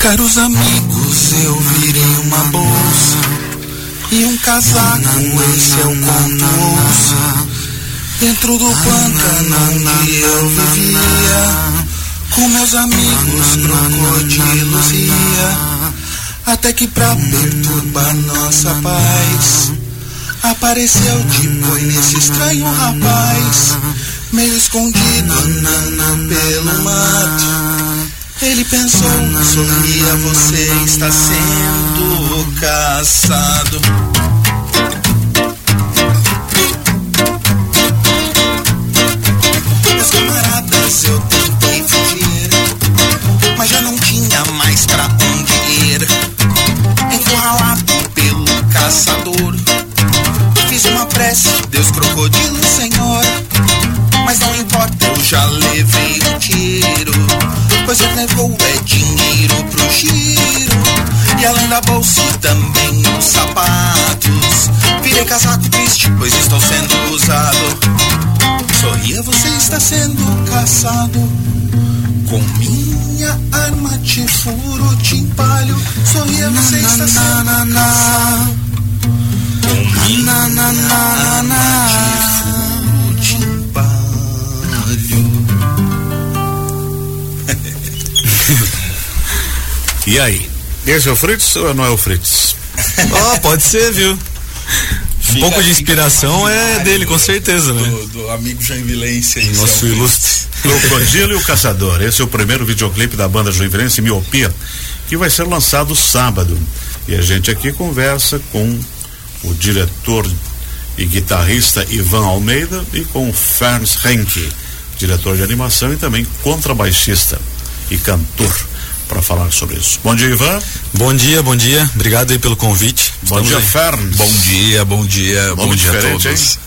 Caros amigos, eu virei uma bolsa e um casaco, esse é o conto. Dentro do pântano onde eu vivia, com meus amigos crocodilos ia, até que pra perturbar nossa paz, apareceu de boi nesse estranho rapaz, meio escondido pelo mato. Ele pensou, sorria, você está sendo caçado. E aí? Esse é o Fritz ou não é o Fritz? Ó, pode ser, viu? Um pouco de inspiração é dele, com certeza, né? Do, do amigo Joinvilense aí. Nosso seu ilustre. Crocodilo e o Caçador. Esse é o primeiro videoclipe da banda Joinvilense Miopia, que vai ser lançado sábado. E a gente aqui conversa com o diretor e guitarrista Ivan Almeida e com o Ferns Henke, diretor de animação e também contrabaixista e cantor, para falar sobre isso. Bom dia, Ivan. Bom dia, bom dia. Obrigado aí pelo convite. Bom Estamos dia, aí. Ferns. Bom dia, bom dia, Nome bom dia a todos.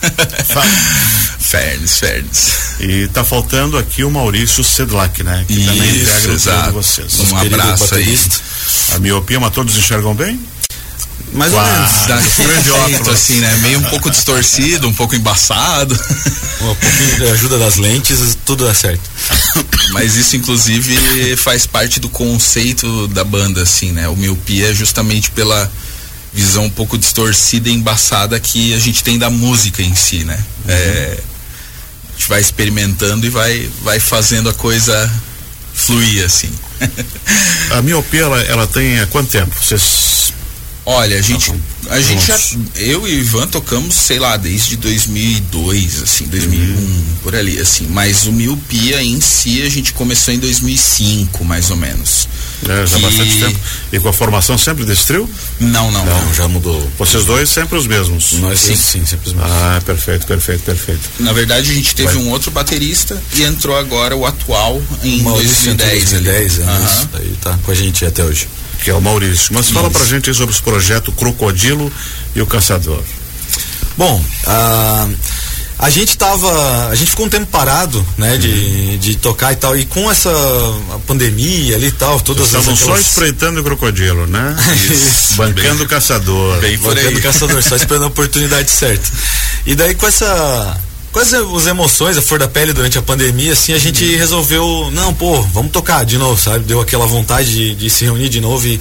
Fernes, Fernes. E tá faltando aqui o Maurício Sedlak, né? Que também Isso, integra trio de exato. vocês. Um querido abraço aí. A miopia, mas todos enxergam bem? Mais ou Uau. menos. Daquele Grande jeito, óculos. assim, né? Meio um pouco distorcido, um pouco embaçado. Um pouquinho de ajuda das lentes, tudo dá certo. Mas isso, inclusive, faz parte do conceito da banda, assim, né? O miopia é justamente pela visão um pouco distorcida e embaçada que a gente tem da música em si, né? É, a gente vai experimentando e vai, vai fazendo a coisa fluir, assim. A miopia, ela, ela tem há quanto tempo? Vocês. Olha, a gente, a gente já, eu e o Ivan tocamos, sei lá, desde 2002, assim, 2001, por ali, assim. Mas o Miopia em si a gente começou em 2005, mais ou menos. né, já há Que- bastante tempo. E com a formação sempre desse trio? Não, não, não. Não, já mudou. Vocês dois sempre os mesmos. Nós sim, sim, sempre os mesmos. Ah, perfeito, perfeito, perfeito. Na verdade, a gente teve Vai. um outro baterista e entrou agora o atual em Maurício entrou em 2010. ali. 2010, é isso. Aí tá com a gente até hoje. Que é o Maurício. Mas fala pra gente aí sobre esse projeto Crocodilo e o Caçador. Bom, a, a gente tava. A gente ficou um tempo parado, né, de, de tocar e tal. E com essa a pandemia ali e tal, todas Vocês as. estavam só aquelas- espreitando o crocodilo, né? Isso. Bancando o caçador. Bem Voltando aí. caçador, só esperando a oportunidade certa. E daí com essa. Com as, as emoções, a flor da pele durante a pandemia, assim, a gente Uhum. resolveu, não, pô, vamos tocar de novo, sabe? Deu aquela vontade de, de se reunir de novo e,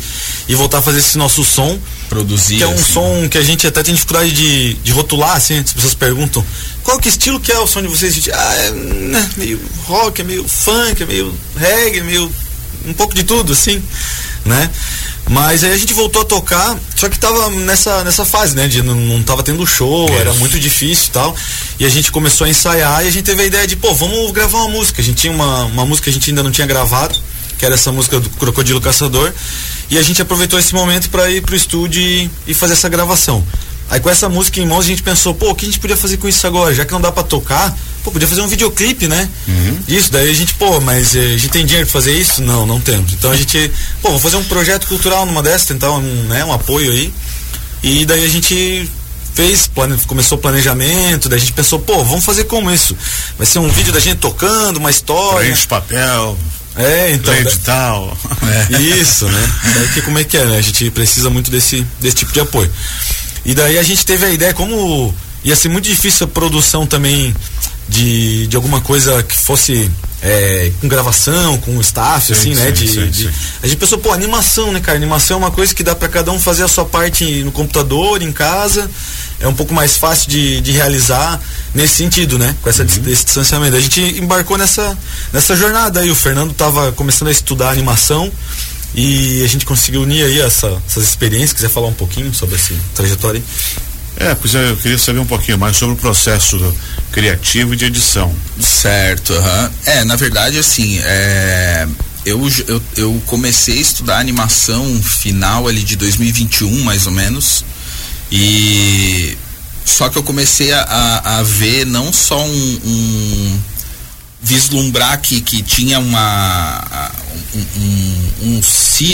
e voltar a fazer esse nosso som, Produzir. que é um assim. som que a gente até tem dificuldade de, de rotular, assim, as pessoas perguntam, qual que estilo que é o som de vocês? A gente, ah, é né, meio rock, é meio funk, é meio reggae, é meio um pouco de tudo, assim, né? Mas aí a gente voltou a tocar, só que tava nessa, nessa fase, né? De não, não tava tendo show, Isso. era muito difícil e tal. E a gente começou a ensaiar e a gente teve a ideia de, pô, vamos gravar uma música. A gente tinha uma, uma música que a gente ainda não tinha gravado, que era essa música do Crocodilo Caçador. E a gente aproveitou esse momento para ir pro estúdio e, e fazer essa gravação. Aí com essa música em mãos a gente pensou, pô, o que a gente podia fazer com isso agora? Já que não dá pra tocar, pô, podia fazer um videoclipe, né? Isso, daí a gente, pô, mas eh, a gente tem dinheiro pra fazer isso? Não, não temos. Então a gente, pô, vamos fazer um projeto cultural numa dessas, tentar um, né, um apoio aí. E daí a gente fez, plane, começou o planejamento, daí a gente pensou, pô, vamos fazer como isso? Vai ser um vídeo da gente tocando, uma história. Preenche papel, É, então. lê da- edital. isso, né? Daí que como é que é, né? A gente precisa muito desse, desse tipo de apoio. E daí a gente teve a ideia, como ia ser muito difícil a produção também de, de alguma coisa que fosse é, com gravação, com staff, Sim, assim, né? sim, de, sim, de-. A gente pensou, pô, animação, né, cara? Animação é uma coisa que dá pra cada um fazer a sua parte no computador, em casa. É um pouco mais fácil de, de realizar nesse sentido, né? Com essa, Uhum. esse distanciamento. A gente embarcou nessa, nessa jornada aí. O Fernando tava começando a estudar animação e a gente conseguiu unir aí essa- essas experiências. Quiser falar um pouquinho sobre essa trajetória aí? É, pois é, eu queria saber um pouquinho mais sobre o processo criativo e de edição. Certo, aham. É, na verdade, assim, é, eu, eu, eu comecei a estudar animação final ali de 2021, mais ou menos. E só que eu comecei a, a, a ver não só um, um vislumbrar que, que tinha uma um, um,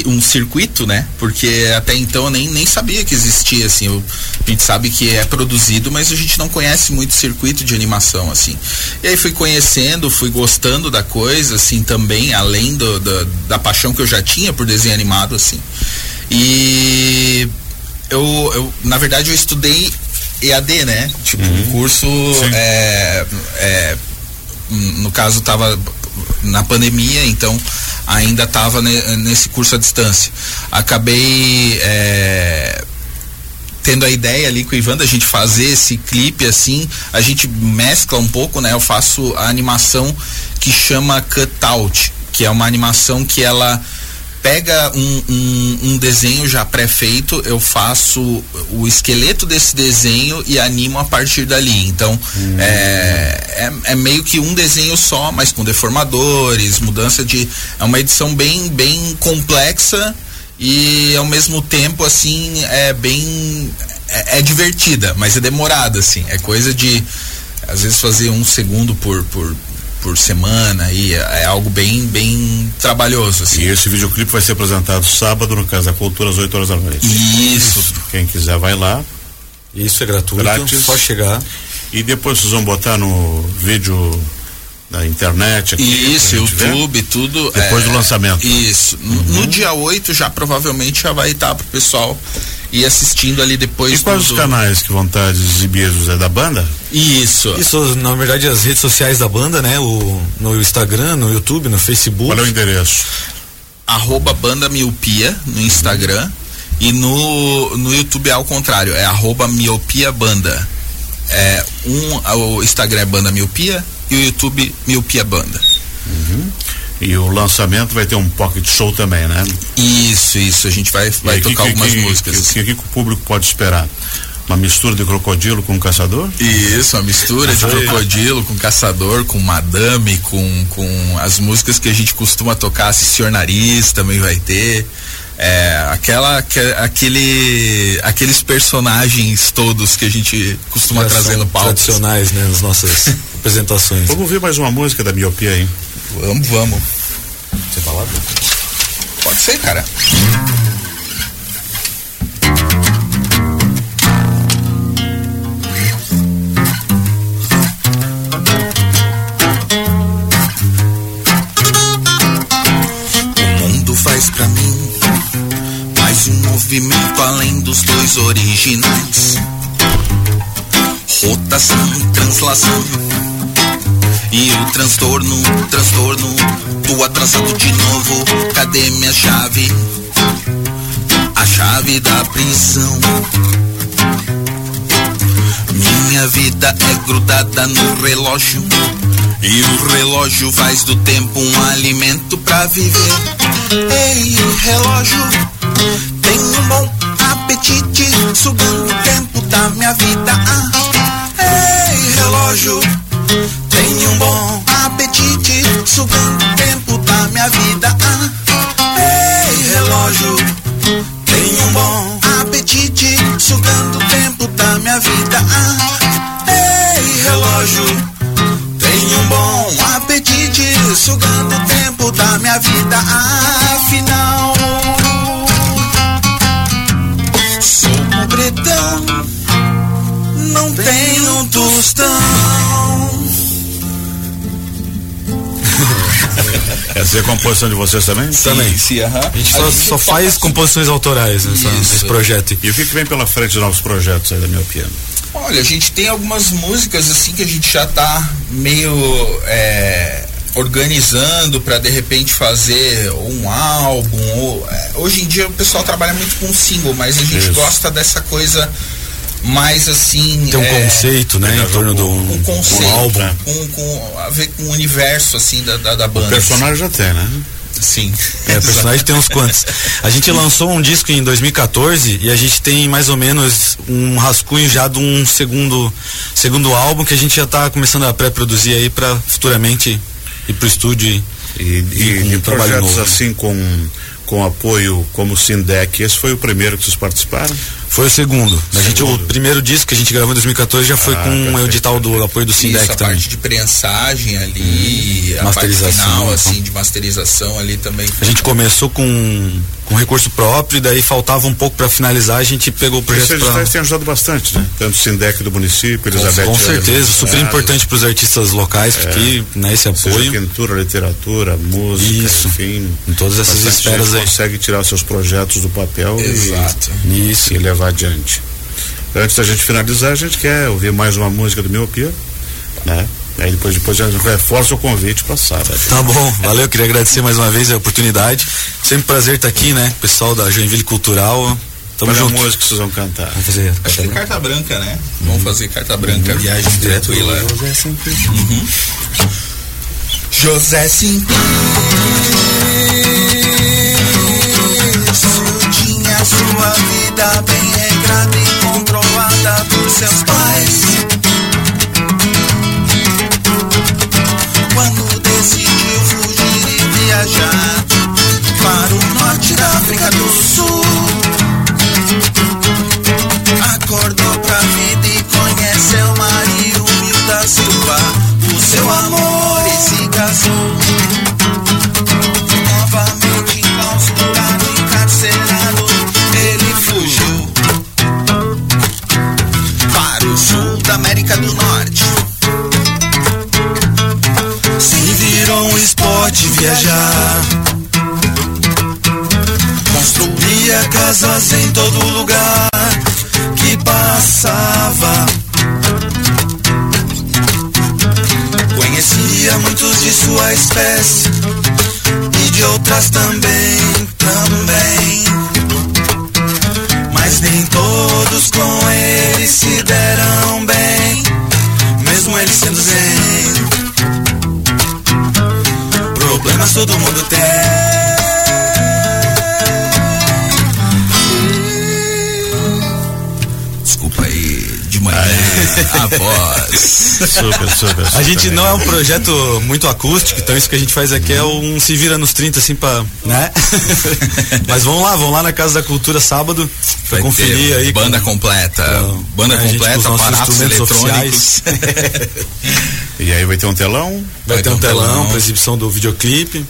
um, um circuito, né? Porque até então eu nem, nem sabia que existia, assim. eu- a gente sabe que é produzido, mas a gente não conhece muito circuito de animação, assim. E aí fui conhecendo, fui gostando da coisa, assim, também, além do, da, da paixão que eu já tinha por desenho animado, assim. E eu, eu na verdade, eu estudei EAD, né? Tipo, um curso é, é, no caso estava na pandemia, então ainda estava nesse curso à distância. Acabei é, tendo a ideia ali com o Ivan da gente fazer esse clipe assim, a gente mescla um pouco, né? Eu faço a animação que chama cutout, que é uma animação que ela pega um, um, um desenho já pré-feito, eu faço o esqueleto desse desenho e animo a partir dali. Então é, é, é meio que um desenho só, mas com deformadores, mudança de. É uma edição bem, bem complexa e ao mesmo tempo assim é bem. É, é divertida, mas é demorada, assim. É coisa de às vezes fazer um segundo por, por, por semana e é, algo bem, bem trabalhoso, assim. E esse videoclipe vai ser apresentado sábado no Casa da Cultura às 8 horas da noite. Isso. Quem quiser vai lá. Isso é gratuito, Grátis. só chegar. E depois vocês vão botar no vídeo da internet aqui. Isso. YouTube, tudo. Depois é, do lançamento. Uhum. Isso. No- No dia 8 já provavelmente já vai estar pro pessoal ir assistindo ali depois E quais do- os canais que vão estar exibidos? É da banda? Isso. Isso, na verdade, as redes sociais da banda, né? O, no Instagram, no YouTube, no Facebook. Qual é o endereço? arroba banda miopia no Instagram e no, no YouTube é ao contrário, é arroba miopia banda. É, um, o Instagram é banda miopia e o YouTube miopia banda. E o lançamento vai ter um pocket show também, né? Isso, isso, a gente vai, vai tocar que- algumas que- músicas. O que, que, que o público pode esperar? Uma mistura de crocodilo com caçador? Isso, uma mistura de crocodilo com caçador, com madame, com, com as músicas que a gente costuma tocar, se senhor nariz também vai ter. É, aquela, aque- aquele, aqueles personagens todos que a gente costuma Já trazer no palco. Tradicionais, né? Nas nossas apresentações. Vamos ouvir mais uma música da miopia aí. Vamos, vamos. Você falar? Pode ser, cara. Originais. Rotação translação. E o transtorno, transtorno. Tô atrasado de novo. Cadê minha chave? A chave da prisão. Minha vida é grudada no relógio. E o relógio faz do tempo um alimento pra viver. Ei, relógio, tem um bom apetite, sugando o tempo da minha vida. Ah, ei, relógio, tem um bom apetite, sugando o tempo da minha vida. Ah, ei, relógio, tem um bom apetite, sugando o tempo da minha vida. Ah, ei, relógio. A composição de vocês também? Também. Sim, aham. A gente só, só faz composições autorais nessa, nesse projeto. E o que, que vem pela frente de novos projetos aí da miopia? Olha, a gente tem algumas músicas assim que a gente já tá meio é, organizando para de repente fazer um álbum. Ou, é, hoje em dia o pessoal trabalha muito com single, mas a gente Isso. gosta dessa coisa mais assim. Tem um é, conceito, né, em torno do um um, conceito, um álbum. com, com- a ver com o universo assim da, da, da O banda. personagem já tem, né? Sim. É, o personagem tem uns quantos. A gente lançou um disco em 2014 e a gente tem mais ou menos um rascunho já de um segundo, segundo álbum que a gente já tá começando a pré-produzir aí para futuramente ir pro estúdio. E, e, e um trabalho projetos novo. assim com, com apoio como o Sindec, esse foi o primeiro que vocês participaram? Foi o segundo. A gente, o primeiro disco que a gente gravou em 2014 já foi Ah, com o perfeito, edital do apoio do Isso, Sindec a também. parte de prensagem ali, a Masterização, parte final, então. assim, de masterização ali também. A gente começou com, com recurso próprio, e daí faltava um pouco para finalizar, a gente pegou o projeto Esses pra... têm ajudado bastante, né? Tanto o Sindec do município, Elizabeth. Com certeza, Ana, super né? importante para os artistas locais, porque né, esse Seja apoio. pintura, literatura, música, Isso. enfim. Em todas essas esferas aí. consegue tirar seus projetos do papel e- Exato. Isso. e, levar adiante. Antes da gente finalizar, a gente quer ouvir mais uma música do Miopia, né? Aí depois, depois a gente reforça o convite para sábado. Tá bom, valeu, queria agradecer mais uma vez a oportunidade. Sempre um prazer estar aqui, né? Pessoal da Joinville Cultural. Tamo Qual é a junto. música que vocês vão cantar? Vamos fazer. Acho que é carta branca, né? Vamos fazer carta branca, viagem tranquila. Uhum. José Simplício sua vida bem regrada e controlada por seus pais. Construía casas em todo lugar que passava. Conhecia muitos de sua espécie e de outras também, também. Mas nem todos com ele se deram bem, mesmo ele sendo zen. Problemas todo mundo tem. De manhã, a voz. Super, super, A gente super não é um projeto muito acústico, então isso que a gente faz aqui é um se vira nos 30, assim, pra. né? Mas vamos lá, vamos lá na Casa da Cultura sábado pra Vai conferir ter aí. Banda com- completa. com- banda né, com completa, nossos aparatos instrumentos eletrônicos. E aí vai ter um telão? Vai, ter um ter um telão telão. pra exibição do videoclipe.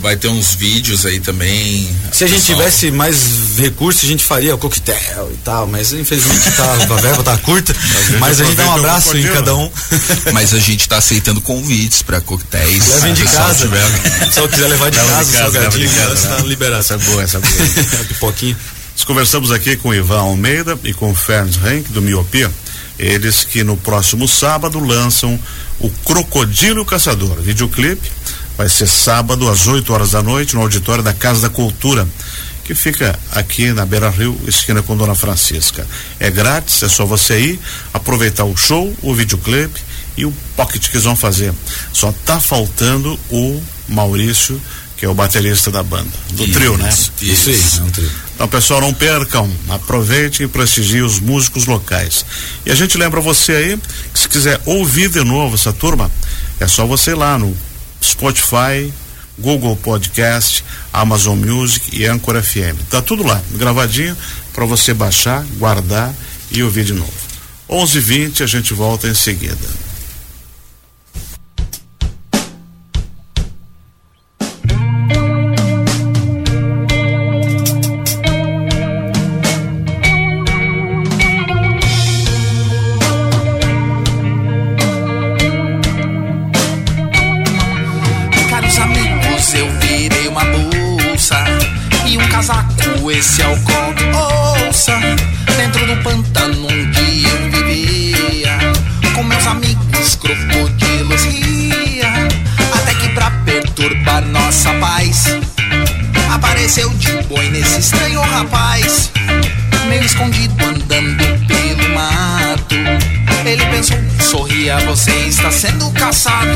Vai ter uns vídeos aí também. Se a gente Pessoal, tivesse mais recursos, a gente faria o coquetel e tal, mas infelizmente tá, a verba tá curta. mas a gente dá um abraço em cada um. Mas a gente tá aceitando convites pra coquetéis. Levem de casa. tiver- Se eu quiser levar de Leva casa, de casa, salgadinho, leva de casa, você né? tá liberado. Essa é boa, essa é boa. Pipoquinho. Nós conversamos aqui com o Ivan Almeida e com o Ferns Henk do Miopia. Eles que no próximo sábado lançam o Crocodilo Caçador. Videoclipe vai ser sábado às 8 horas da noite no auditório da Casa da Cultura, que fica aqui na Beira Rio, esquina com Dona Francisca. É grátis, é só você ir, aproveitar o show, o videoclipe e o pocket que eles vão fazer. Só tá faltando o Maurício, que é o baterista da banda, do trio, né? Isso aí, é um trio. Então, pessoal, não percam, aproveitem e prestigiem os músicos locais. E a gente lembra você aí que se quiser ouvir de novo essa turma, é só você ir lá no Spotify, Google Podcast, Amazon Music e Anchor FM. Tá tudo lá, gravadinho, para você baixar, guardar e ouvir de novo. 11:20 a gente volta em seguida. apareceu de boi nesse estranho rapaz, meio escondido andando pelo mato. Ele pensou, sorria, você está sendo caçado.